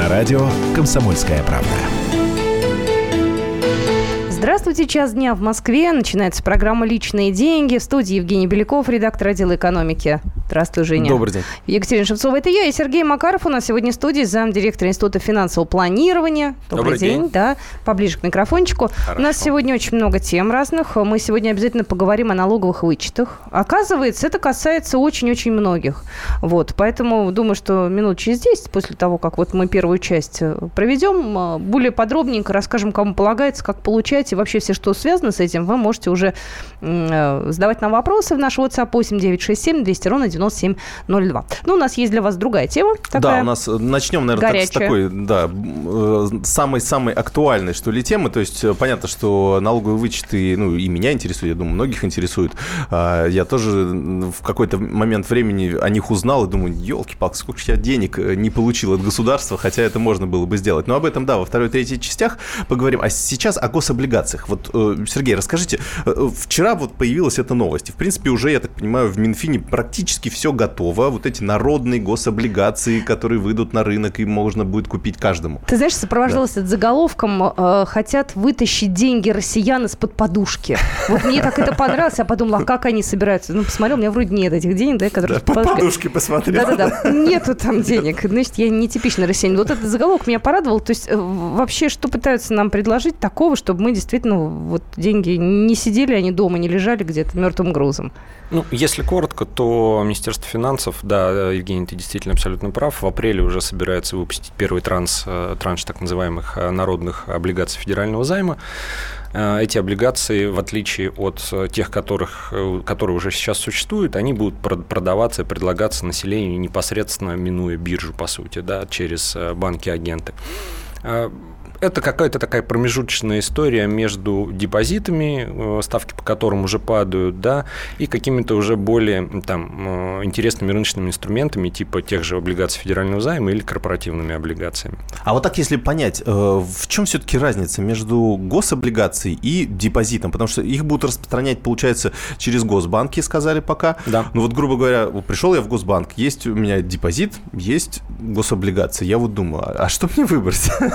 На радио «Комсомольская правда». Здравствуйте, час дня в Москве. Начинается программа «Личные деньги». В студии Евгений Беляков, редактор отдела экономики. Здравствуй, Женя. Добрый день. Екатерина Шевцова, это я и Сергей Макаров. У нас сегодня в студии замдиректора Института финансового планирования. Добрый, Добрый день. день. Да, поближе к микрофончику. Хорошо. У нас сегодня очень много тем разных. Мы сегодня обязательно поговорим о налоговых вычетах. Оказывается, это касается очень-очень многих. Вот, поэтому думаю, что минут через 10, после того, как вот мы первую часть э, проведем, э, более подробненько расскажем, кому полагается, как получать и вообще все, что связано с этим, вы можете уже э, задавать нам вопросы в наш WhatsApp 8967 200 ровно 9702. Ну, у нас есть для вас другая тема. Да, такая. у нас э, начнем, наверное, так, с такой, да, э, самой-самой актуальной, что ли, темы. То есть э, понятно, что налоговые вычеты, ну, и меня интересуют, я думаю, многих интересуют. А, Я тоже в какой-то момент времени о них узнал и думаю, елки-палки, сколько я денег не получил от государства, хотя это можно было бы сделать. Но об этом, да, во второй и третьей частях поговорим. А сейчас о гособлигациях. Вот, Сергей, расскажите, вчера вот появилась эта новость. И, в принципе, уже, я так понимаю, в Минфине практически все готово. Вот эти народные гособлигации, которые выйдут на рынок, и можно будет купить каждому. Ты знаешь, сопровождалось это заголовком э, «Хотят вытащить деньги россиян из-под подушки». Вот мне так это понравилось. Я подумала, а как они собираются? Ну, посмотрел, у меня вроде нет этих денег, да, которые Да, из-под по подушки. посмотрел. Да-да-да, нету там денег. Значит, я не типичный россиянин. Вот этот заголовок меня порадовал. То есть э, вообще, что пытаются нам предложить такого, чтобы мы действительно вот деньги не сидели, они дома не лежали где-то мертвым грузом? Ну, если коротко, то Министерство финансов, да, Евгений, ты действительно абсолютно прав, в апреле уже собирается выпустить первый транс, э, транш так называемых э, народных облигаций федерального займа. Э, Эти облигации, в отличие от тех, которых, которые уже сейчас существуют, они будут прод- продаваться и предлагаться населению непосредственно минуя биржу, по сути, да, через банки-агенты. Э, Это какая-то такая промежуточная история между депозитами, э, ставки по которым уже падают, да, и какими-то уже более там, э, интересными рыночными инструментами, типа тех же облигаций федерального займа или корпоративными облигациями. А вот так, если понять, в чем все-таки разница между гособлигацией и депозитом? Потому что их будут распространять, получается, через госбанки, сказали пока. Да. Ну вот, грубо говоря, пришел я в госбанк, есть у меня депозит, есть гособлигации. Я вот думаю, а а что мне выбрать?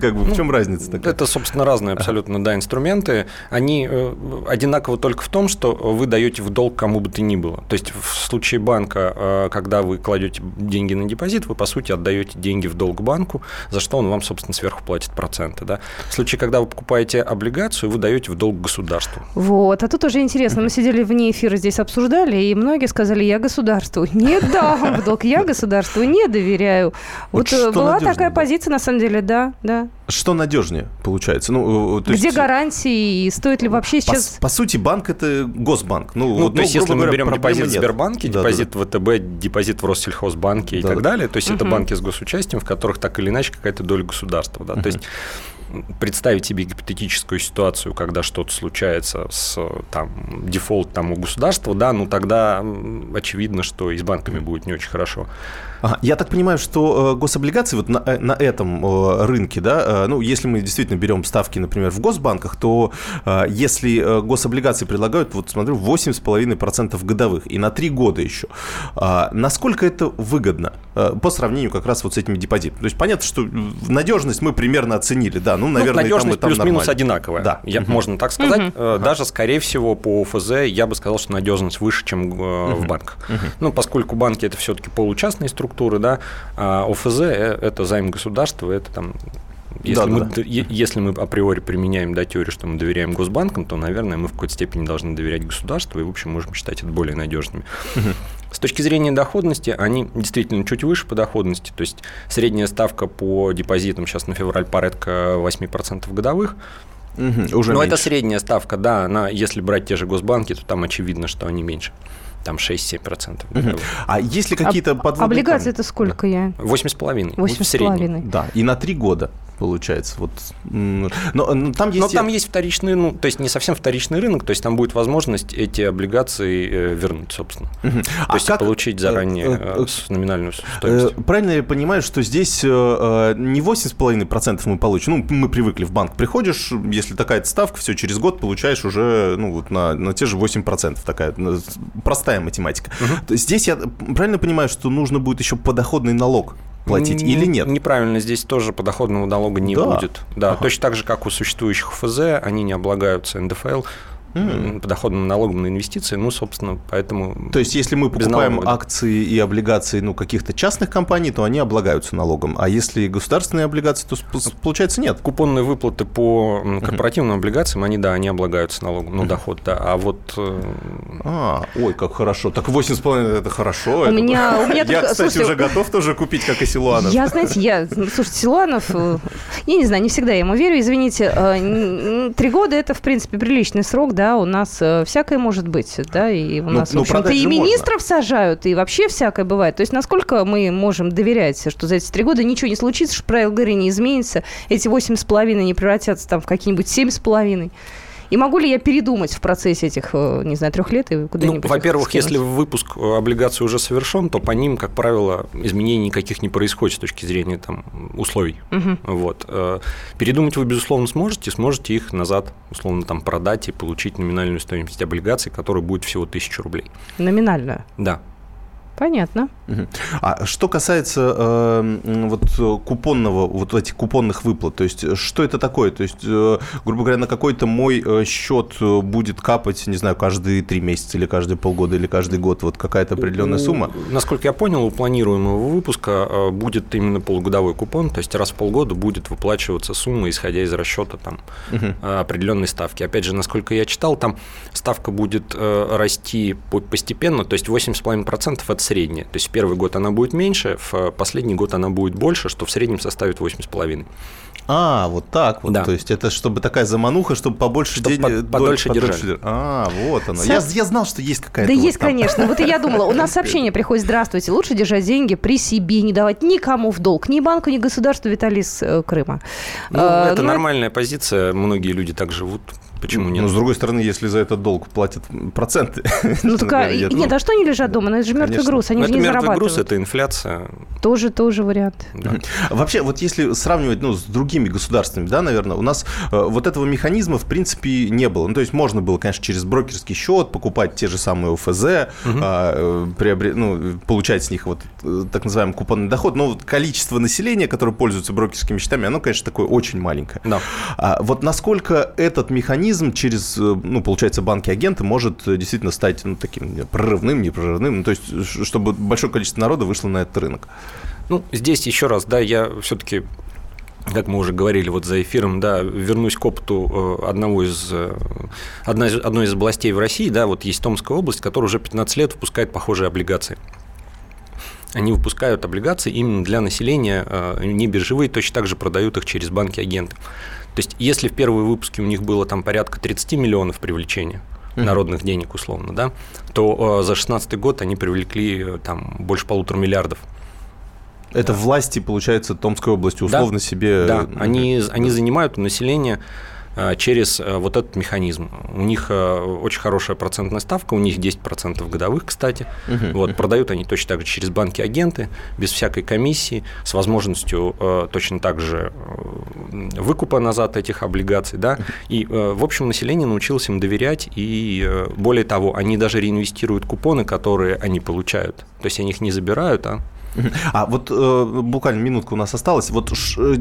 Как бы в чем разница такая? Это, собственно, разные абсолютно да, инструменты. Они э, одинаковы только в том, что вы даете в долг кому бы то ни было. То есть в случае банка, э, когда вы кладете деньги на депозит, вы, по сути, отдаете деньги в долг банку, за что он вам, собственно, сверху платит проценты. Да? В случае, когда вы покупаете облигацию, вы даете в долг государству. Вот, а тут уже интересно, мы сидели вне эфира здесь обсуждали, и многие сказали, я государству не дам в долг, я государству не доверяю. Вот Вот, э, была надежнее такая было? позиция, на самом деле, да, да. Что надежнее получается? Ну, э, то Где есть- гарантии, и стоит ли вообще По, сейчас... по сути, банк это госбанк. Ну, Ну, вот, то есть, грубо если мы говоря, берем депозит в. Сбербанке, Да, да, депозит в ВТБ, депозит в Россельхозбанке и Да, так да. далее, то есть это Мгм. банки с госучастием, в которых так или иначе какая-то доля государства. Да? То есть представить себе гипотетическую ситуацию, когда что-то случается с там, дефолт там, у государства, да, ну тогда очевидно, что и с банками будет не очень хорошо. Ага, Я так понимаю, что э, гособлигации вот на, э, на этом э, рынке, да, ну, если мы действительно берем ставки, например, в госбанках, то если гособлигации предлагают, вот смотрю, 8,5% годовых и на 3 года еще, насколько это выгодно по сравнению как раз вот с этими депозитами? То есть понятно, что надежность мы примерно оценили, да, ну, наверное, и там, и надежность там плюс-минус нормально. одинаковая. Да. Я, Мгм. Можно так сказать. Э, Даже, скорее всего, по ОФЗ я бы сказал, что надежность выше, чем э, в банках. Ну, поскольку банки это все-таки получастные структуры, да, а ОФЗ э, это займ государства, это там если, мы, Да-да-да. д- е- если мы априори применяем да, теорию, что мы доверяем госбанкам, то, наверное, мы в какой-то степени должны доверять государству и, в общем, можем считать это более надежными. С точки зрения доходности, они действительно чуть выше по доходности. То есть средняя ставка по депозитам сейчас на февраль порядка 8% годовых. Мгм, уже Но Ну, это меньше. средняя ставка, да, она, если брать те же госбанки, то там очевидно, что они меньше. Там 6-7%. Мгм. А есть ли какие-то подводные Облигации камни? это сколько я? 8,5. Восемь в с среднем. половиной. Да, и на 3 года получается. Вот, но, но там есть... Но там есть вторичный, ну, то есть не совсем вторичный рынок, то есть там будет возможность эти облигации э, вернуть, собственно. Мгм. То А есть как, получить заранее э, э, э, с- номинальную Э, стоимость. Правильно я понимаю, что здесь э, э, не 8,5% мы получим, ну, мы привыкли в банк, приходишь, если такая ставка, все, через год получаешь уже, ну, вот на, на те же 8%, такая ну, с- простая математика. Есть Здесь я правильно понимаю, что нужно будет еще подоходный налог платить или нет? Неправильно, здесь тоже подоходного налога не да. будет. Да, ага. точно так же, как у существующих ФЗ, они не облагаются НДФЛ mm. подоходным налогом на инвестиции, ну, собственно, поэтому... То есть, если мы покупаем акции и облигации ну, каких-то частных компаний, то они облагаются налогом, а если государственные облигации, то получается нет? Купонные выплаты по корпоративным mm. облигациям, они, да, они облагаются налогом, ну, доход, да, а вот... Э, а, ой, как хорошо, так 8,5 это хорошо. У это... меня... У меня я, кстати, уже готов тоже купить, как и Силуанов. Я, знаете, я... Слушайте, Силуанов, э, я не знаю, не всегда я ему верю, извините, э, три года это, в принципе, приличный срок, да, да, у нас э, всякое может быть, да, и у ну, нас, ну, в общем-то, и министров можно. сажают, и вообще всякое бывает. То есть насколько мы можем доверять, что за эти три года ничего не случится, что правила игры не изменится, эти восемь с половиной не превратятся там в какие-нибудь семь с половиной. И могу ли я передумать в процессе этих, э, не знаю, трех лет и куда-нибудь? Ну, во-первых, если выпуск э, облигаций уже совершен, то по ним, как правило, изменений никаких не происходит с точки зрения там, условий. Угу. Вот. Э, передумать вы, безусловно, сможете, сможете их назад, условно, там, продать и получить номинальную стоимость облигаций, которая будет всего 1000 рублей. Номинальную? Да. Понятно. А что касается э, вот купонного, вот этих купонных выплат, то есть что это такое? То есть, э, грубо говоря, на какой-то мой э, счет будет капать, не знаю, каждые три месяца или каждые полгода или каждый год вот какая-то определенная сумма? Насколько я понял, у планируемого выпуска э, будет именно полугодовой купон, то есть раз в полгода будет выплачиваться сумма, исходя из расчета там угу. определенной ставки. Опять же, насколько я читал, там ставка будет расти постепенно, то есть 8,5% это средняя. То есть в первый год она будет меньше, в последний год она будет больше, что в среднем составит 8,5. А, вот так вот. Да. То есть это чтобы такая замануха, чтобы побольше чтобы денег... Под, подольше, подольше держали. А, вот оно. Я, я знал, что есть какая-то... Да вот есть, там. конечно. Вот и я думала, у нас сообщение приходит, здравствуйте, лучше держать деньги при себе, не давать никому в долг, ни банку, ни государству Виталий из э, Крыма. Ну, а, это ну, нормальная позиция, многие люди так живут. Почему нет? Но с другой стороны, если за этот долг платят проценты. Ну, так, а, нет, ну, а что они лежат дома? Ну, это же мертвый груз, они же не зарабатывают. груз, это инфляция. Тоже, тоже вариант. Вообще, вот если сравнивать ну, с другими государствами, да, наверное, у нас э, вот этого механизма, в принципе, не было. Ну, то есть можно было, конечно, через брокерский счет покупать те же самые ОФЗ, а, э, ну, получать с них вот э, так называемый купонный доход, но вот количество населения, которое пользуется брокерскими счетами, оно, конечно, такое очень маленькое. Да. А вот насколько этот механизм механизм через, э, ну, получается, банки-агенты может э, действительно стать ну, таким прорывным, непрорывным, ну, то есть, чтобы большое количество народа вышло на этот рынок. Ну, здесь еще раз, да, я все-таки как мы уже говорили вот за эфиром, да, вернусь к опыту э, одного из, одной, из, одной из областей в России, да, вот есть Томская область, которая уже 15 лет выпускает похожие облигации. Они выпускают облигации именно для населения, не биржевые, точно так же продают их через банки-агенты. То есть, если в первые выпуски у них было там порядка 30 миллионов привлечения, народных денег условно, да, то э, за 2016 год они привлекли э, там больше полутора миллиардов. Это власти, получается, Томской области условно да, себе... Да, они, они занимают у населения Э, через э, вот этот механизм. У них э, очень хорошая процентная ставка, у них 10% годовых, кстати. Uh-huh, вот. Продают они точно так же через банки-агенты, без всякой комиссии, с возможностью точно так же выкупа назад этих облигаций. Да? И, в общем, население научилось им доверять, и более того, они даже реинвестируют купоны, которые они получают. То есть они их не забирают, а а вот э, буквально минутка у нас осталась. Вот э,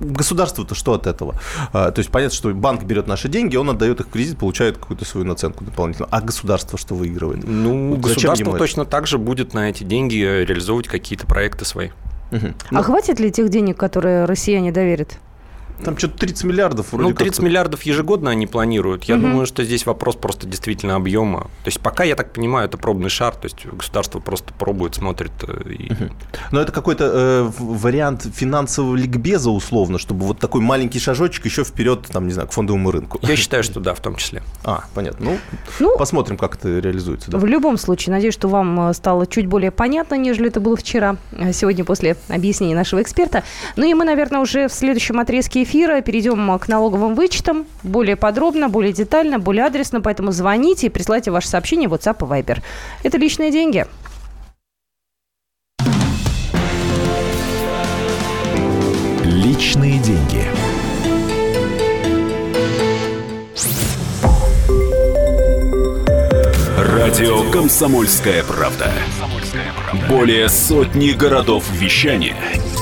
государство-то что от этого? А, то есть понятно, что банк берет наши деньги, он отдает их в кредит, получает какую-то свою наценку дополнительную. А государство что выигрывает? Ну, вот государство точно так же будет на эти деньги реализовывать какие-то проекты свои. Угу. А ну, хватит ли тех денег, которые россияне доверят? Там что-то 30 миллиардов вроде Ну, 30 как миллиардов ежегодно они планируют. Я угу. думаю, что здесь вопрос просто действительно объема. То есть пока, я так понимаю, это пробный шар, то есть государство просто пробует, смотрит. Э, и... Угу. Но это какой-то э, вариант финансового ликбеза условно, чтобы вот такой маленький шажочек еще вперед, там, не знаю, к фондовому рынку. Я считаю, что да, в том числе. А, понятно. Ну, ну посмотрим, как это реализуется. Да. В любом случае, надеюсь, что вам э, стало чуть более понятно, нежели это было вчера, а сегодня после объяснения нашего эксперта. Ну и мы, наверное, уже в следующем отрезке эфира перейдем к налоговым вычетам более подробно, более детально, более адресно, поэтому звоните и присылайте ваши сообщения в WhatsApp и Viber. Это личные деньги. Личные деньги. Радио «Комсомольская правда». Более сотни городов вещания –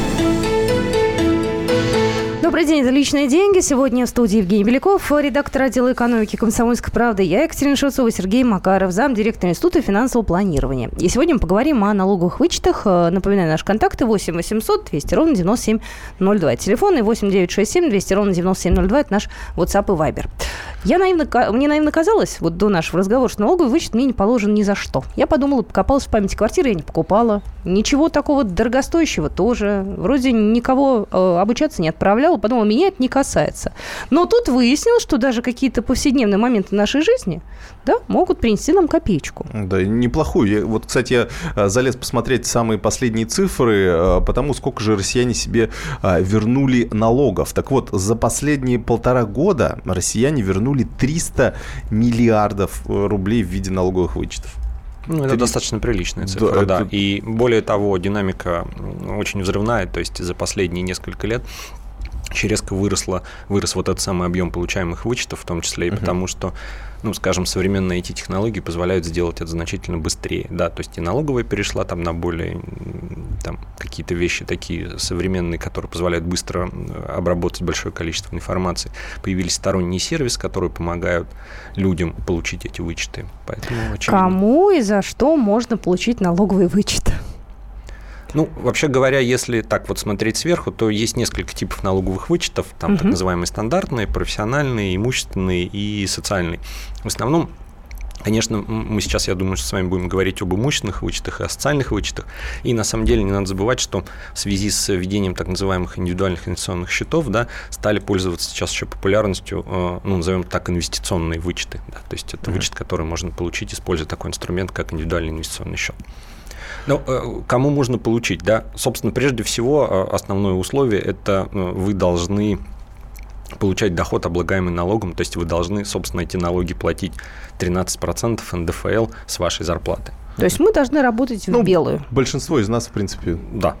Добрый день, это «Личные деньги». Сегодня в студии Евгений Беляков, редактор отдела экономики «Комсомольской правды». Я Екатерина Шевцова, Сергей Макаров, замдиректора Института финансового планирования. И сегодня мы поговорим о налоговых вычетах. Напоминаю, наши контакты 8 800 200 ровно 9702. Телефон и 8 967 200 ровно 9702. Это наш WhatsApp и Viber. Я наивно, мне наивно казалось, вот до нашего разговора, что налоговый вычет мне не положен ни за что. Я подумала, покопалась в памяти квартиры, я не покупала. Ничего такого дорогостоящего тоже. Вроде никого э, обучаться не отправляла. Подумала, меня это не касается. Но тут выяснилось, что даже какие-то повседневные моменты нашей жизни да, могут принести нам копеечку. Да, неплохую. Я, вот, кстати, я э, залез посмотреть самые последние цифры, э, потому сколько же россияне себе э, вернули налогов. Так вот, за последние полтора года россияне вернули 300 миллиардов рублей в виде налоговых вычетов. Ну, это 3... достаточно приличная цифра, да. да. Это... И более того, динамика очень взрывная, то есть за последние несколько лет очень резко выросла, вырос вот этот самый объем получаемых вычетов, в том числе и uh-huh. потому, что ну, скажем, современные эти технологии позволяют сделать это значительно быстрее, да, то есть и налоговая перешла там на более, там, какие-то вещи такие современные, которые позволяют быстро обработать большое количество информации. Появились сторонние сервисы, которые помогают людям получить эти вычеты. Поэтому, очевидно... Кому и за что можно получить налоговый вычет? Ну, вообще говоря, если так вот смотреть сверху, то есть несколько типов налоговых вычетов, там угу. так называемые стандартные, профессиональные, имущественные и социальные. В основном Конечно, мы сейчас, я думаю, что с вами будем говорить об имущественных вычетах и о социальных вычетах. И на самом деле не надо забывать, что в связи с введением так называемых индивидуальных инвестиционных счетов да, стали пользоваться сейчас еще популярностью, э, ну, назовем так, инвестиционные вычеты. Да, то есть это mm-hmm. вычет, который можно получить, используя такой инструмент, как индивидуальный инвестиционный счет. Ну, э, кому можно получить, да? Собственно, прежде всего, э, основное условие – это вы должны получать доход, облагаемый налогом, то есть вы должны, собственно, эти налоги платить 13% НДФЛ с вашей зарплаты. То есть мы должны работать ну, в белую. Большинство из нас, в принципе, да.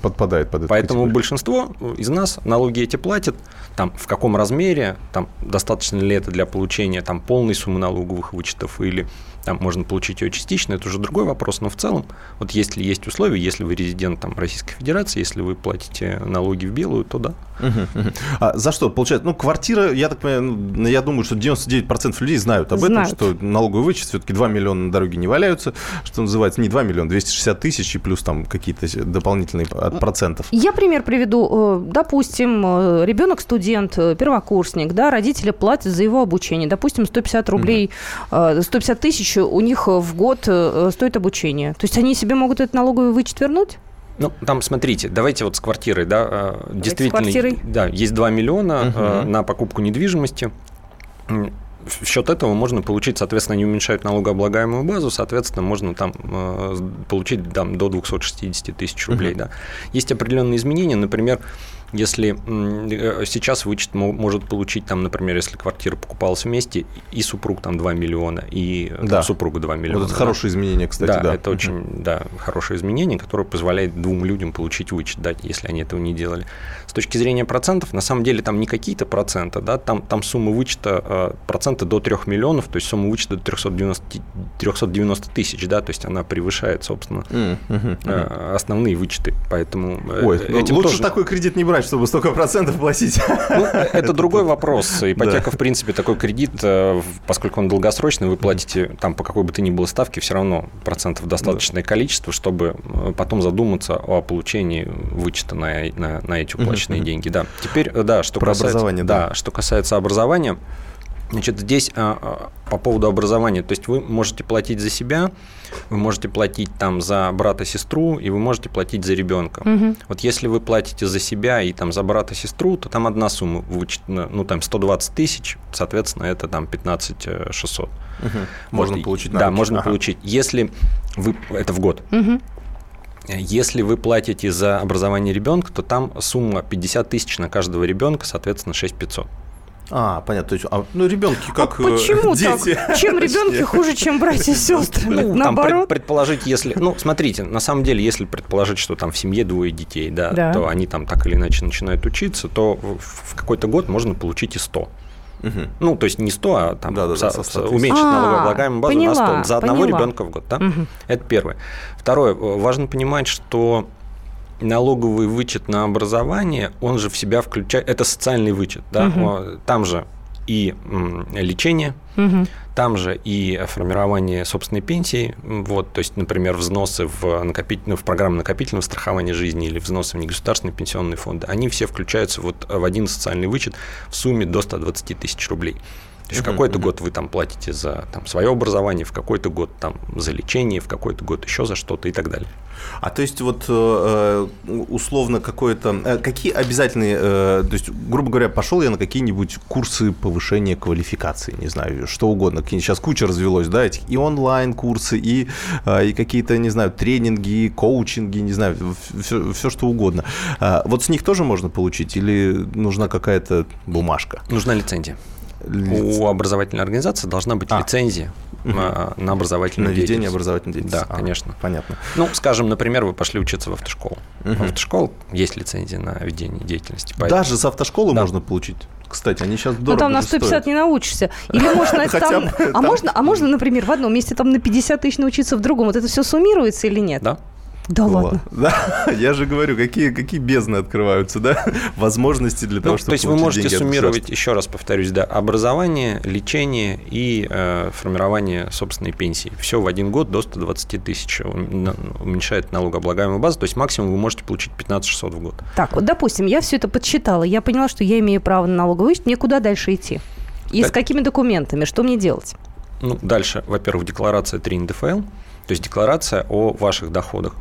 Подпадает под это. Поэтому категорию. большинство из нас налоги эти платят. Там в каком размере, там достаточно ли это для получения там полной суммы налоговых вычетов или там можно получить ее частично, это уже другой вопрос, но в целом, вот если есть условия, если вы резидент там, Российской Федерации, если вы платите налоги в белую, то да. А за что? Получается, ну, квартира, я так понимаю, ну, я думаю, что 99% людей знают об знают. этом, что налоговый вычет, все-таки 2 миллиона на дороге не валяются, что называется, не 2 миллиона, 260 тысяч и плюс там какие-то дополнительные от процентов. Я пример приведу. Э, допустим, э, ребенок студент, э, первокурсник, да, родители платят за его обучение, допустим, 150 рублей, угу. 150 тысяч у них в год стоит обучение. То есть они себе могут этот налоговый вычет вернуть? Ну, там, смотрите, давайте вот с квартирой, да, давайте действительно, да, есть 2 миллиона угу. на покупку недвижимости. В счет этого можно получить, соответственно, они уменьшают налогооблагаемую базу, соответственно, можно там получить там, до 260 тысяч рублей. Угу. Да. Есть определенные изменения, например, если э, сейчас вычет может получить, там, например, если квартира покупалась вместе, и супруг там 2 миллиона, и да. там, супруга 2 миллиона. Вот это да. хорошее изменение, кстати, да. Да, это uh очень да, хорошее изменение, которое позволяет двум людям получить вычет, да, если они этого не делали. С точки зрения процентов, на самом деле там не какие-то проценты, да, там, там сумма вычета э, процента до 3 миллионов, то есть сумма вычета до 390, 390 тысяч, да, то есть она превышает, собственно, uh-huh. основные вычеты, поэтому Ой, лучше тоже... такой кредит не брать, брать, чтобы столько процентов платить? Ну, это другой вопрос. Ипотека, в принципе, такой кредит, э, поскольку он долгосрочный, вы платите там по какой бы то ни было ставке, все равно процентов достаточное количество, чтобы э, потом задуматься о получении вычета на, на, на эти уплаченные деньги. Да. Теперь, э, да, что Про касается, образование, да. да, что касается образования, Значит, здесь а, а, по поводу образования, то есть вы можете платить за себя, вы можете платить там за брата-сестру, и вы можете платить за ребенка. Угу. Вот если вы платите за себя и там за брата-сестру, то там одна сумма вычтена, ну там 120 тысяч, соответственно, это там 15 600. Угу. Можно вот, получить Да, руки. можно ага. получить. Если вы, это в год. Угу. Если вы платите за образование ребенка, то там сумма 50 тысяч на каждого ребенка, соответственно, 6 500. А, понятно. То есть, а, ну, ребенки как а почему дети. так? Чем ребенки хуже, чем братья и сестры? Ну, там Наоборот? пред- предположить, если... Ну, смотрите, на самом деле, если предположить, что там в семье двое детей, да, Да. то они там так или иначе начинают учиться, то в какой-то год можно получить и 100. Мгм. Ну, то есть не 100, а там Да-да-да, со- со со- 100 тысяч. уменьшить А, налогооблагаемую базу поняла, на 100 за одного поняла. ребенка в год. Да? Мгм. Это первое. Второе. Важно понимать, что налоговый вычет на образование, он же в себя включает... Это социальный вычет. Да? О, Там же и лечение, Мгм. там же и формирование собственной пенсии, вот, то есть, например, взносы в, накопить, ну, в программу накопительного страхования жизни или взносы в негосударственные пенсионные фонды, они все включаются вот в один социальный вычет в сумме до 120 тысяч рублей. То есть в какой-то год вы там платите за там, свое образование, в какой-то год там за лечение, в какой-то год еще за что-то и так далее. А то есть вот э, э, условно какое-то... э, Какие обязательные... То есть, грубо говоря, пошел я на какие-нибудь курсы повышения квалификации, не знаю, что угодно. Сейчас куча развелось, да, этих и онлайн-курсы, и, и какие-то, не знаю, тренинги, коучинги, не знаю, все, все что угодно. А Вот с них тоже можно получить или нужна какая-то бумажка? Нужна лицензия. У образовательной организации должна быть А. лицензия на, на На образовательную ведение деятельность. образовательной деятельности. Да, А, конечно. Понятно. Ну, скажем, например, вы пошли учиться в автошколу. Мгм. В автошкол есть лицензия на ведение деятельности. поэтому- Даже с автошколы Да. можно получить? Кстати, они сейчас Ну, дорого там на же 150 стоят. не научишься. Или можно там... бы А там- можно, а можно, например, в одном месте там на 50 тысяч научиться, в другом. Вот это все суммируется или нет? Да. Да ладно. Да, я же говорю, какие, какие бездны открываются, да? Возможности для того, Ну, чтобы то есть вы можете суммировать, еще раз повторюсь, да, образование, лечение и э, формирование собственной пенсии. Все в один год до 120 тысяч уменьшает налогооблагаемую базу, то есть максимум вы можете получить 15 600 в год. Так, вот, допустим, я все это подсчитала, я поняла, что я имею право на налоговый вычет, мне куда дальше идти? И Да. с какими документами? Что мне делать? Ну, дальше, во-первых, декларация 3 НДФЛ, то есть декларация о ваших доходах.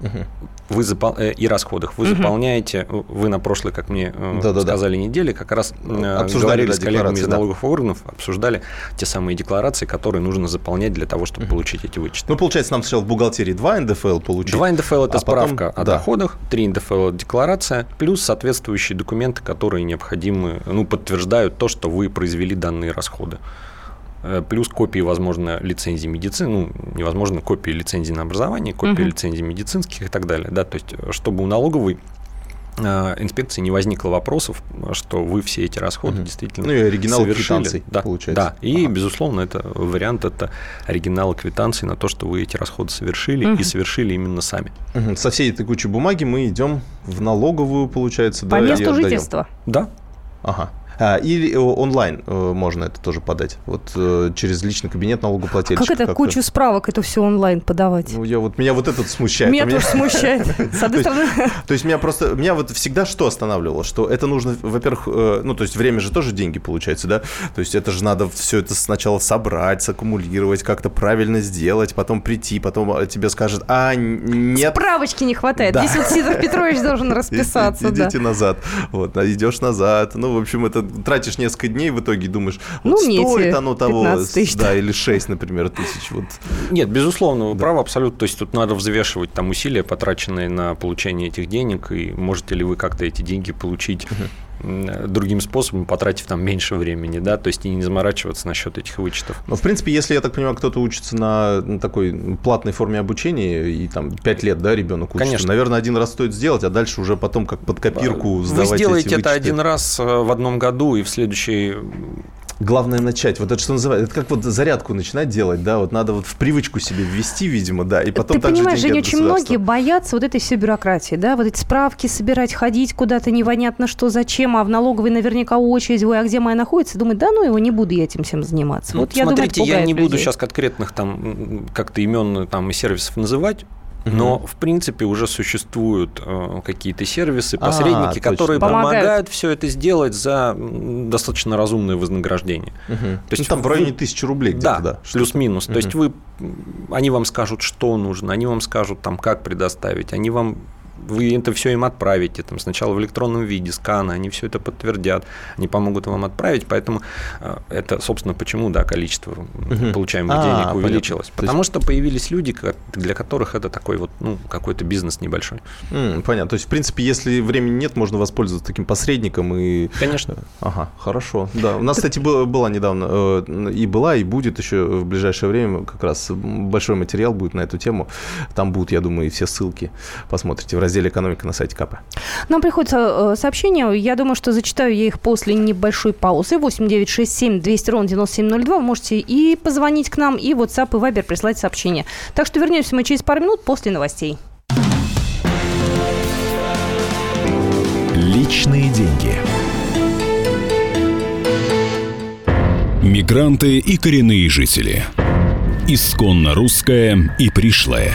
Мгм. Вы запол- э, и расходах. Вы Мгм. заполняете, вы на прошлой, как мне э, Да-да-да. сказали, неделе, как раз э, Обсуждали, да, с коллегами из декларации, да. налоговых органов, обсуждали те самые декларации, которые нужно заполнять для того, чтобы получить эти вычеты. Ну, получается, нам сначала в бухгалтерии 2 НДФЛ получить. 2 НДФЛ – это а потом- справка о да. доходах, 3 НДФЛ – это декларация, плюс соответствующие документы, которые необходимы, ну, подтверждают то, что вы произвели данные расходы. Э, Плюс копии, возможно, лицензий медицины, ну, невозможно, копии лицензий на образование, копии Мгм. лицензий медицинских и так далее. Да? То есть, э, чтобы у налоговой э, инспекции не возникло вопросов, что вы все эти расходы Мгм. действительно Ну и оригинал совершили. квитанций, да, получается. Да, и, Ага. безусловно, это вариант, это оригиналы квитанции на то, что вы эти расходы совершили Мгм. и совершили именно сами. Мгм. Со всей этой кучей бумаги мы идем в налоговую, получается, По да, месту жительства. Да, Ага. А, или э, онлайн э, можно это тоже подать. Вот э, через личный кабинет налогоплательщика. Как это как-то. кучу справок это все онлайн подавать? Ну, я вот, меня вот этот смущает. Меня А тоже смущает. С одной То стороны, То есть меня просто, меня вот всегда что останавливало, что это нужно, во-первых, ну то есть время же тоже деньги получается, да, то есть это же надо все это сначала собрать, саккумулировать, как-то правильно сделать, потом прийти, потом э, тебе скажут, а нет, справочки не хватает. Здесь вот Сидор Петрович должен расписаться. Идите назад. Вот, а идешь назад. Ну, в общем, это тратишь несколько дней, в итоге думаешь, Ну, вот мне стоит оно того, 15 тысяч. да, или 6, например, тысяч. Вот. Нет, безусловно, вы правы абсолютно. То есть тут надо взвешивать там усилия, потраченные на получение этих денег, и можете ли вы как-то эти деньги получить м, другим способом, потратив там меньше времени, да, то есть и не заморачиваться насчет этих вычетов. Но, в принципе, если, я так понимаю, кто-то учится на, на такой платной форме обучения, и там 5 лет, да, ребенок учится, Конечно. наверное, один раз стоит сделать, а дальше уже потом как под копирку Вы сдавать сделаете эти это один раз э, в одном году, и в следующий Главное начать. Вот это что называется, это как вот зарядку начинать делать, да, вот надо вот в привычку себе ввести, видимо, да, и потом Ты также понимаешь, деньги Женя, от очень многие боятся вот этой всей бюрократии, да, вот эти справки собирать, ходить куда-то непонятно что, зачем, а в налоговой наверняка очередь, ой, а где моя находится, думать, да ну его, не буду я этим всем заниматься. Ну, вот я думаю, смотрите, я не буду людей. сейчас конкретных там как-то имен там и сервисов называть. Но, в принципе, уже существуют э, какие-то сервисы, А, посредники, точно. которые Помогают. помогают все это сделать за достаточно разумное вознаграждение. Мгм. То есть ну, там в районе тысячи рублей где-то, Да, да. плюс-минус. То есть вы, они вам скажут, что нужно, они вам скажут, там, как предоставить, они вам вы это все им отправите, там, сначала в электронном виде, сканы, они все это подтвердят, они помогут вам отправить, поэтому э, это, собственно, почему, да, количество угу. получаемых а, денег увеличилось. Понятно. Потому есть... что появились люди, для которых это такой вот, ну, какой-то бизнес небольшой. Mm, понятно. То есть, в принципе, если времени нет, можно воспользоваться таким посредником и... Конечно. Ага, хорошо. Да, у нас, кстати, была недавно, э, и была, и будет еще в ближайшее время как раз большой материал будет на эту тему. Там будут, я думаю, и все ссылки. Посмотрите в разделе «Экономика» на сайте КП. Нам приходят э, сообщения. Я думаю, что зачитаю я их после небольшой паузы. 8 9 6 7 200 ровно 9702. Вы можете и позвонить к нам, и WhatsApp, и Viber прислать сообщение. Так что вернемся мы через пару минут после новостей. Личные деньги. Мигранты и коренные жители. Исконно русская и пришлая.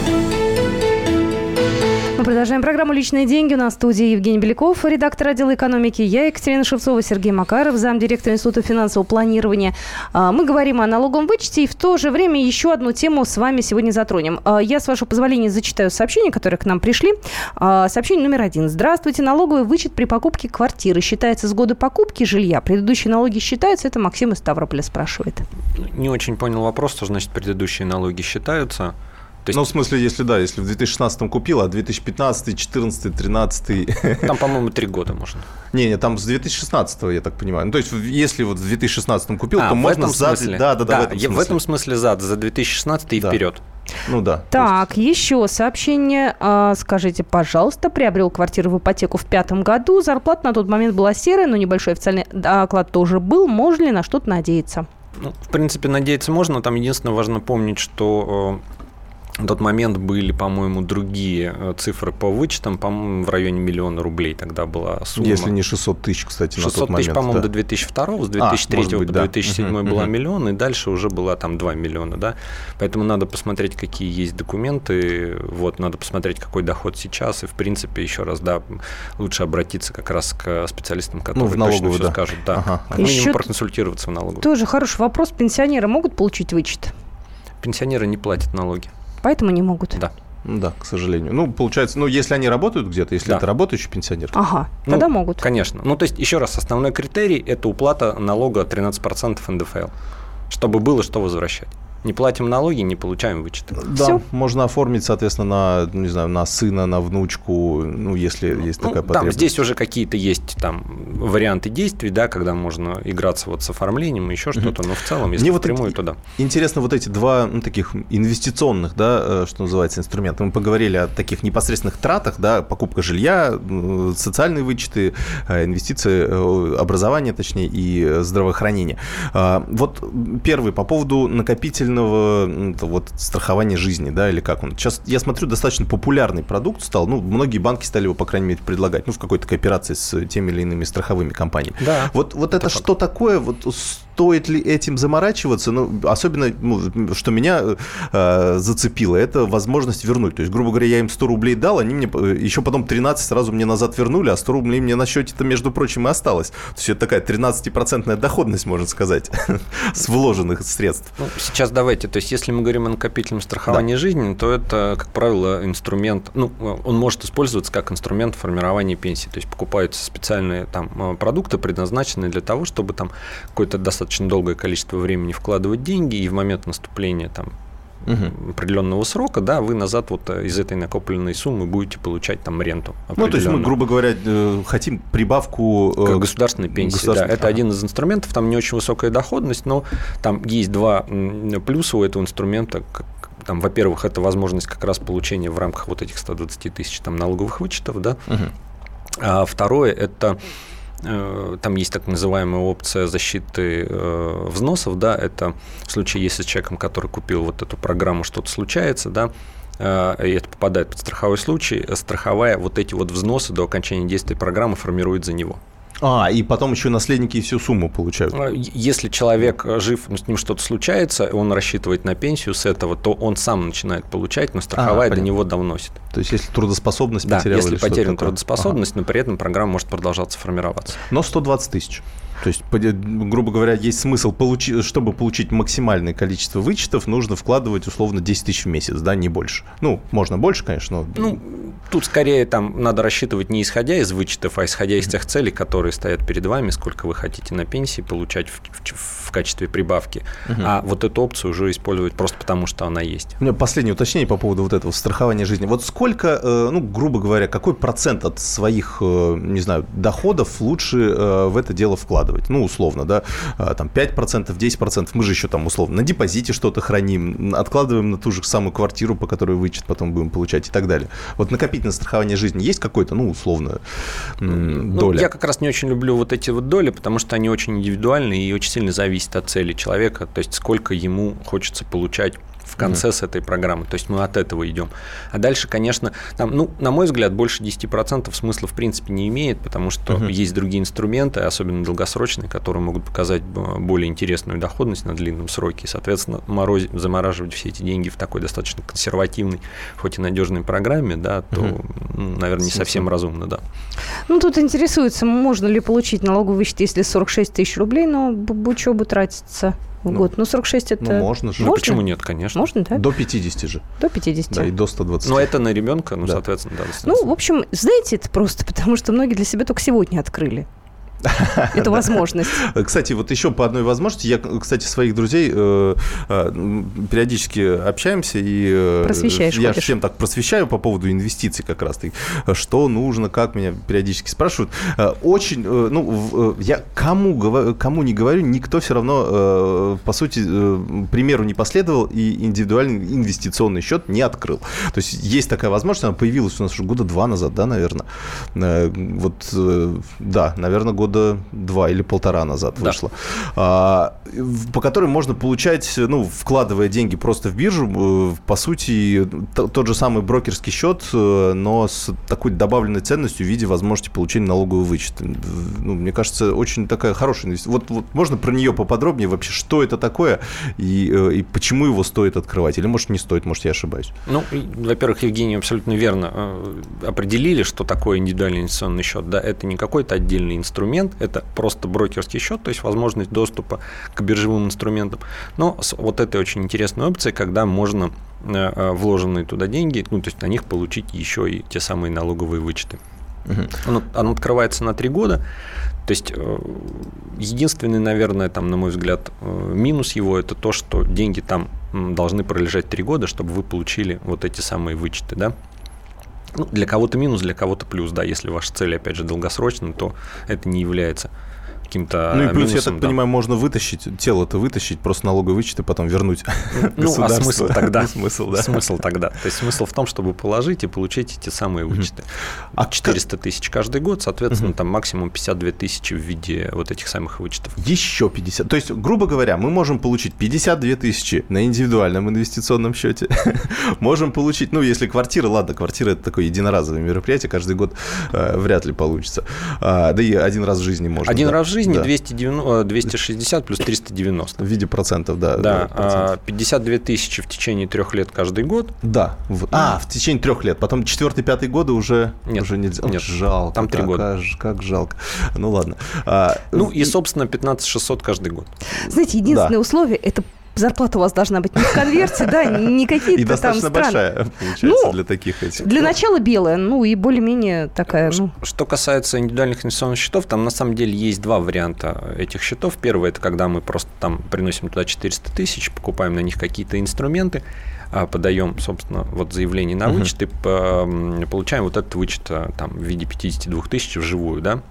Мы продолжаем программу «Личные деньги». У нас в студии Евгений Беляков, редактор отдела экономики. Я Екатерина Шевцова, Сергей Макаров, замдиректора Института финансового планирования. А, мы говорим о налоговом вычете и в то же время еще одну тему с вами сегодня затронем. А, я, с вашего позволения, зачитаю сообщения, которые к нам пришли. А, сообщение номер один. Здравствуйте. Налоговый вычет при покупке квартиры считается с года покупки жилья. Предыдущие налоги считаются? Это Максим из Ставрополя спрашивает. Не очень понял вопрос, что значит предыдущие налоги считаются. Есть... Ну, в смысле, если да, если в 2016 купил, а 2015, 2014, 2013... Там, по-моему, три года можно. Не, не, там с 2016, я так понимаю. Ну, то есть, если вот в 2016 купил, а, то можно за... Да, да, да, да, в этом смысле. В этом смысле за, за 2016 и да. вперед. Ну да. Так, есть... еще сообщение. А, скажите, пожалуйста, приобрел квартиру в ипотеку в пятом году. Зарплата на тот момент была серая, но небольшой официальный оклад тоже был. Можно ли на что-то надеяться? Ну, в принципе, надеяться можно. Там единственное важно помнить, что в тот момент были, по-моему, другие э, цифры по вычетам, по-моему, в районе миллиона рублей тогда была сумма. Если не 600 тысяч, кстати, 600 на тот тысяч, момент. по-моему, да. до 2002, с 2003 а, быть, по да. 2007 угу, была угу. миллион, и дальше уже была там 2 миллиона, да. Поэтому надо посмотреть, какие есть документы, вот, надо посмотреть, какой доход сейчас, и, в принципе, еще раз, да, лучше обратиться как раз к специалистам, ну, которые ну, в налоговую, точно все да. скажут, да. Ага. Минимум еще проконсультироваться в налоговую. Тоже хороший вопрос. Пенсионеры могут получить вычет? Пенсионеры не платят налоги. Поэтому не могут. Да. Да, к сожалению. Ну, получается, ну, если они работают где-то, если да. это работающий пенсионер. Ага, ну, тогда могут. Конечно. Ну, то есть, еще раз, основной критерий – это уплата налога 13% НДФЛ, чтобы было что возвращать. Не платим налоги, не получаем вычеты. Да, Все. можно оформить, соответственно, на, не знаю, на сына, на внучку, ну, если есть ну, такая потребность. Там здесь уже какие-то есть там варианты действий, да, когда можно играться вот с оформлением, еще что-то, но в целом, если Мне напрямую, вот то да. Интересно вот эти два ну, таких инвестиционных, да, э, что называется, инструмента. Мы поговорили о таких непосредственных тратах, да, покупка жилья, социальные вычеты, э, инвестиции, э, образование, точнее, и здравоохранение. А, вот первый по поводу накопительных дополнительного вот, страхования жизни, да, или как он. Сейчас, я смотрю, достаточно популярный продукт стал. Ну, многие банки стали его, по крайней мере, предлагать, ну, в какой-то кооперации с теми или иными страховыми компаниями. Да. Вот, вот это, это что такое? Вот стоит ли этим заморачиваться? Ну, особенно, ну, что меня э, зацепило, это возможность вернуть. То есть, грубо говоря, я им 100 рублей дал, они мне э, еще потом 13 сразу мне назад вернули, а 100 рублей мне на счете-то, между прочим, и осталось. То есть, это такая 13-процентная доходность, можно сказать, с вложенных средств. Ну, сейчас, да, давайте, то есть если мы говорим о накопительном страховании да. жизни, то это, как правило, инструмент, ну, он может использоваться как инструмент формирования пенсии, то есть покупаются специальные там э, продукты, предназначенные для того, чтобы там какое-то достаточно долгое количество времени вкладывать деньги, и в момент наступления там угу. определенного срока, да, вы назад вот э, из этой накопленной суммы будете получать там ренту. Ну, то есть мы, грубо говоря, э, хотим прибавку к государственной пенсии. Государственной... Да, это один из инструментов, там не очень высокая доходность, но там есть два плюса у этого инструмента, там, во-первых, это возможность как раз получения в рамках вот этих 120 тысяч там налоговых вычетов, да. Угу. А второе – это э, там есть так называемая опция защиты э, взносов, да, это в случае, если с человеком, который купил вот эту программу, что-то случается, да, и это попадает под страховой случай, страховая вот эти вот взносы до окончания действия программы формирует за него. А, и потом еще наследники всю сумму получают. А, если человек жив, с ним что-то случается, он рассчитывает на пенсию с этого, то он сам начинает получать, но страховая а, до него довносит. То есть, если трудоспособность да, потеряла если потеряна трудоспособность, ага. но при этом программа может продолжаться формироваться. Но 120 тысяч. То есть, грубо говоря, есть смысл, получить, чтобы получить максимальное количество вычетов, нужно вкладывать условно 10 тысяч в месяц, да, не больше. Ну, можно больше, конечно, но... Ну, тут скорее там надо рассчитывать не исходя из вычетов, а исходя из тех целей, которые стоят перед вами, сколько вы хотите на пенсии получать в, в, в качестве прибавки. Угу. А вот эту опцию уже использовать просто потому, что она есть. У меня последнее уточнение по поводу вот этого страхования жизни. Вот сколько, э, ну, грубо говоря, какой процент от своих, э, не знаю, доходов лучше э, в это дело вкладывать? Ну, условно, да, там 5%, 10%. Мы же еще там, условно, на депозите что-то храним, откладываем на ту же самую квартиру, по которой вычет потом будем получать и так далее. Вот накопительное страхование жизни есть какой-то, ну, условно, ну, доля? Ну, я как раз не очень люблю вот эти вот доли, потому что они очень индивидуальны и очень сильно зависят от цели человека, то есть сколько ему хочется получать в конце mm-hmm. с этой программы. То есть мы от этого идем. А дальше, конечно, там, ну, на мой взгляд, больше 10% смысла в принципе не имеет, потому что mm-hmm. есть другие инструменты, особенно долгосрочные, которые могут показать более интересную доходность на длинном сроке. И, соответственно, мороз... замораживать все эти деньги в такой достаточно консервативной, хоть и надежной программе, да, то, mm-hmm. ну, наверное, не совсем разумно, да. Ну, тут интересуется, можно ли получить налоговый вычет, если 46 тысяч рублей на учебу тратится в ну, год. Ну, 46 это... Ну, можно же. Ну, почему нет, конечно. Можно, да? До 50 же. До 50. Да, и до 120. Но это на ребенка, ну, да. соответственно, да. Ну, в общем, знаете, это просто потому, что многие для себя только сегодня открыли эту возможность. Кстати, вот еще по одной возможности. Я, кстати, своих друзей э, э, периодически общаемся и э, Просвещаешь, я всем так просвещаю по поводу инвестиций как раз. Что нужно, как меня периодически спрашивают. Очень, ну, я кому, кому не говорю, никто все равно, по сути, примеру не последовал и индивидуальный инвестиционный счет не открыл. То есть есть такая возможность, она появилась у нас уже года два назад, да, наверное. Вот, да, наверное, года года два или полтора назад да. вышла, по которой можно получать, ну, вкладывая деньги просто в биржу, э, по сути, тот же самый брокерский счет, э, но с такой добавленной ценностью в виде возможности получения налогового вычета. Ну, мне кажется, очень такая хорошая инвестиция. Вот, вот можно про нее поподробнее вообще, что это такое и, э, и почему его стоит открывать? Или, может, не стоит, может, я ошибаюсь? Ну, во-первых, Евгений абсолютно верно определили, что такое индивидуальный инвестиционный счет. Да, это не какой-то отдельный инструмент, инструмент, это просто брокерский счет, то есть возможность доступа к биржевым инструментам, но с вот этой очень интересной опцией, когда можно э, э, вложенные туда деньги, ну, то есть на них получить еще и те самые налоговые вычеты. Угу. Оно, оно открывается на три года. То есть э, единственный, наверное, там, на мой взгляд, минус его это то, что деньги там должны пролежать три года, чтобы вы получили вот эти самые вычеты, да. Ну, для кого-то минус, для кого-то плюс, да. Если ваша цель, опять же, долгосрочная, то это не является каким-то Ну и плюс, минусом, я так да. понимаю, можно вытащить, тело-то вытащить, просто налоговый вычет и потом вернуть Ну, а смысл тогда? смысл, да. Смысл тогда. То есть смысл в том, чтобы положить и получить эти самые вычеты. А 400 тысяч каждый год, соответственно, там максимум 52 тысячи в виде вот этих самых вычетов. Еще 50. То есть, грубо говоря, мы можем получить 52 тысячи на индивидуальном инвестиционном счете. можем получить, ну, если квартира, ладно, квартира это такое единоразовое мероприятие, каждый год э, вряд ли получится. А, да и один раз в жизни можно. Один раз в жизни жизни да. 290, 260 плюс 390. В виде процентов, да. Да, процентов. 52 тысячи в течение трех лет каждый год. Да. А, в течение трех лет. Потом четвертый, пятый годы уже, нет, уже нельзя. Нет, жалко. Там три года. Как, как жалко. Ну ладно. А, ну и, собственно, 15 600 каждый год. Знаете, единственное да. условие – это зарплата у вас должна быть не в конверте, да, не какие-то и достаточно там большая, получается, ну, для таких этих. Для начала белая, ну и более-менее такая. Ну. Что касается индивидуальных инвестиционных счетов, там на самом деле есть два варианта этих счетов. Первый – это когда мы просто там приносим туда 400 тысяч, покупаем на них какие-то инструменты, а, подаем, собственно, вот заявление на вычет uh-huh. и получаем вот этот вычет а, там, в виде 52 тысяч вживую, да,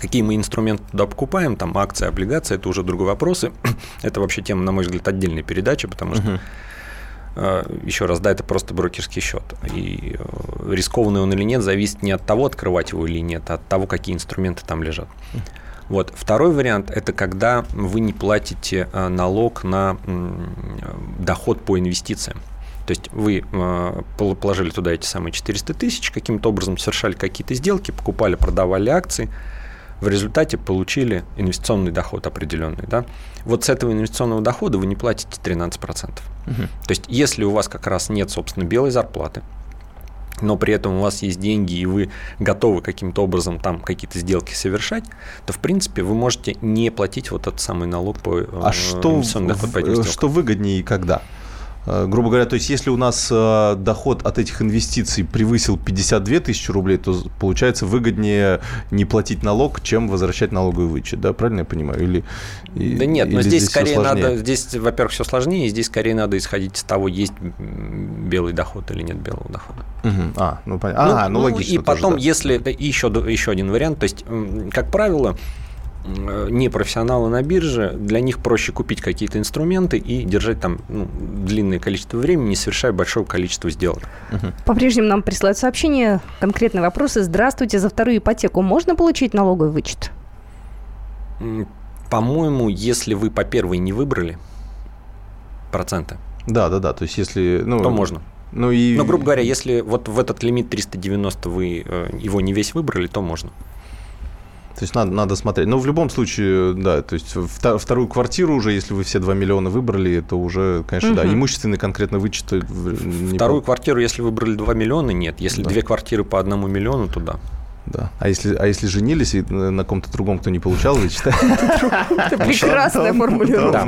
Какие мы инструменты туда покупаем, там акции, облигации, это уже другой вопрос. это вообще тема, на мой взгляд, отдельной передачи, потому что э, еще раз, да, это просто брокерский счет. И э, рискованный он или нет, зависит не от того, открывать его или нет, а от того, какие инструменты там лежат. Вот. Второй вариант – это когда вы не платите э, налог на доход по инвестициям. То есть вы положили туда эти самые 400 тысяч, каким-то образом совершали какие-то сделки, покупали, продавали акции – в результате получили инвестиционный доход определенный. Да? Вот с этого инвестиционного дохода вы не платите 13%. Угу. То есть, если у вас как раз нет, собственно, белой зарплаты, но при этом у вас есть деньги, и вы готовы каким-то образом там какие-то сделки совершать, то, в принципе, вы можете не платить вот этот самый налог по а э, что, доход по этим Что выгоднее и когда? Э, грубо говоря, то есть если у нас э, доход от этих инвестиций превысил 52 тысячи рублей, то получается выгоднее не платить налог, чем возвращать налоговый вычет, да, правильно я понимаю? Или, да нет, или но здесь, здесь скорее надо, здесь, во-первых, все сложнее, и здесь скорее надо исходить из того, есть белый доход или нет белого дохода. Угу. А, ну понятно. Ну, а, ну, ну логично. И потом, тоже, да. если еще, еще один вариант, то есть, как правило, не профессионалы на бирже, для них проще купить какие-то инструменты и держать там ну, длинное количество времени, не совершая большого количества сделок. По-прежнему нам присылают сообщения, конкретные вопросы. Здравствуйте, за вторую ипотеку можно получить налоговый вычет? По-моему, если вы по первой не выбрали проценты. Да, да, да. То есть, если. Ну, то можно. Ну, и... Но, грубо говоря, если вот в этот лимит 390 вы э, его не весь выбрали, то можно. То есть надо, надо смотреть. Но в любом случае, да, то есть вторую квартиру уже, если вы все 2 миллиона выбрали, то уже, конечно, угу. да, имущественный конкретно вычет. Вторую не... квартиру, если выбрали 2 миллиона, нет. Если да. две квартиры по одному миллиону, то да. Да. А если, а если женились и на ком-то другом, кто не получал, вы читаете? Это прекрасная формулировка.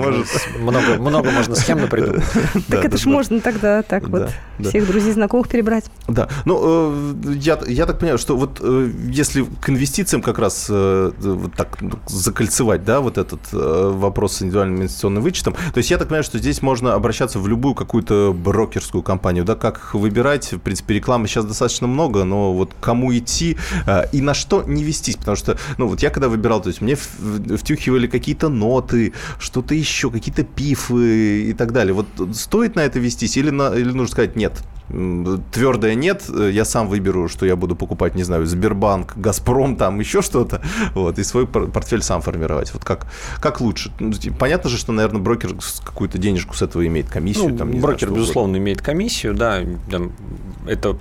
Много много можно схемно придумать. Так это ж можно тогда так вот всех друзей, знакомых перебрать. Да. Ну, э, я так понимаю, что вот э, если к инвестициям как раз э, так закольцевать, да, вот этот вопрос с индивидуальным инвестиционным вычетом, то есть я так понимаю, что здесь можно обращаться в любую какую-то брокерскую компанию, да, как выбирать, в принципе, рекламы сейчас достаточно много, но вот кому идти, и на что не вестись, потому что, ну, вот я когда выбирал, то есть мне втюхивали какие-то ноты, что-то еще, какие-то пифы и так далее. Вот стоит на это вестись или, на, или нужно сказать нет? Твердое нет, я сам выберу, что я буду покупать, не знаю, Сбербанк, Газпром, там еще что-то, вот, и свой портфель сам формировать. Вот как, как лучше? Ну, понятно же, что, наверное, брокер какую-то денежку с этого имеет, комиссию. Ну, там, брокер, знаю, безусловно, имеет комиссию, да, там, это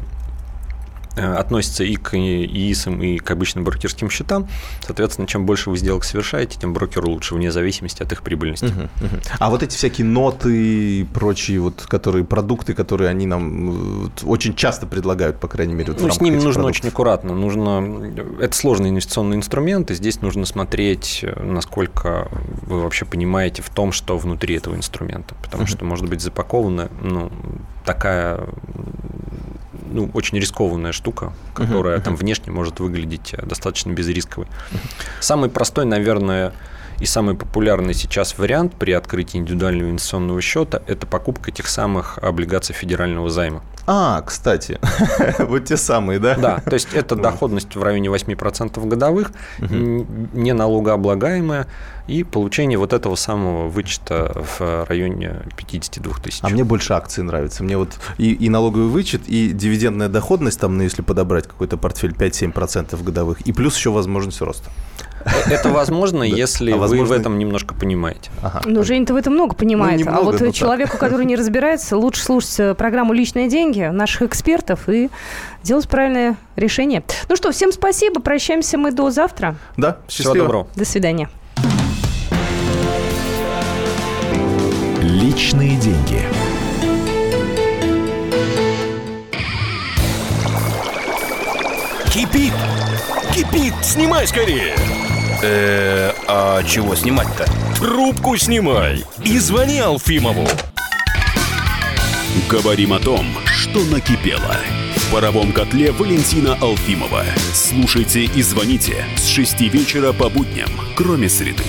относится и к ИИСам, и к обычным брокерским счетам. Соответственно, чем больше вы сделок совершаете, тем брокеру лучше, вне зависимости от их прибыльности. Uh-huh, uh-huh. А вот эти всякие ноты и прочие вот, которые, продукты, которые они нам очень часто предлагают, по крайней мере, вот ну, с ними нужно продуктов. очень аккуратно. Нужно... Это сложный инвестиционный инструмент, и здесь нужно смотреть, насколько вы вообще понимаете в том, что внутри этого инструмента. Потому uh-huh. что может быть запакована ну, такая ну, очень рискованная штука, которая uh-huh, там внешне может выглядеть э, достаточно безрисковой. Uh-huh. Самый простой, наверное, и самый популярный сейчас вариант при открытии индивидуального инвестиционного счета – это покупка тех самых облигаций федерального займа. А, кстати, вот те самые, да? Да, то есть это доходность в районе 8% годовых, не налогооблагаемая, и получение вот этого самого вычета в районе 52 тысяч. А мне больше акции нравятся. Мне вот и, и налоговый вычет, и дивидендная доходность, там, ну, если подобрать какой-то портфель 5-7% годовых, и плюс еще возможность роста. Это возможно, если а вы в этом немножко понимаете. Ага. Ну, Женя-то в этом много понимает. Ну, а вот человеку, который не разбирается, лучше слушать э, программу «Личные деньги» наших экспертов и делать правильное решение. Ну что, всем спасибо. Прощаемся мы до завтра. Да, счастливо. Всего доброго. До свидания. Личные деньги. Кипит! Кипит! Снимай скорее! Э, а чего снимать-то? Трубку снимай и звони Алфимову. Говорим о том, что накипело. В паровом котле Валентина Алфимова. Слушайте и звоните с 6 вечера по будням, кроме среды.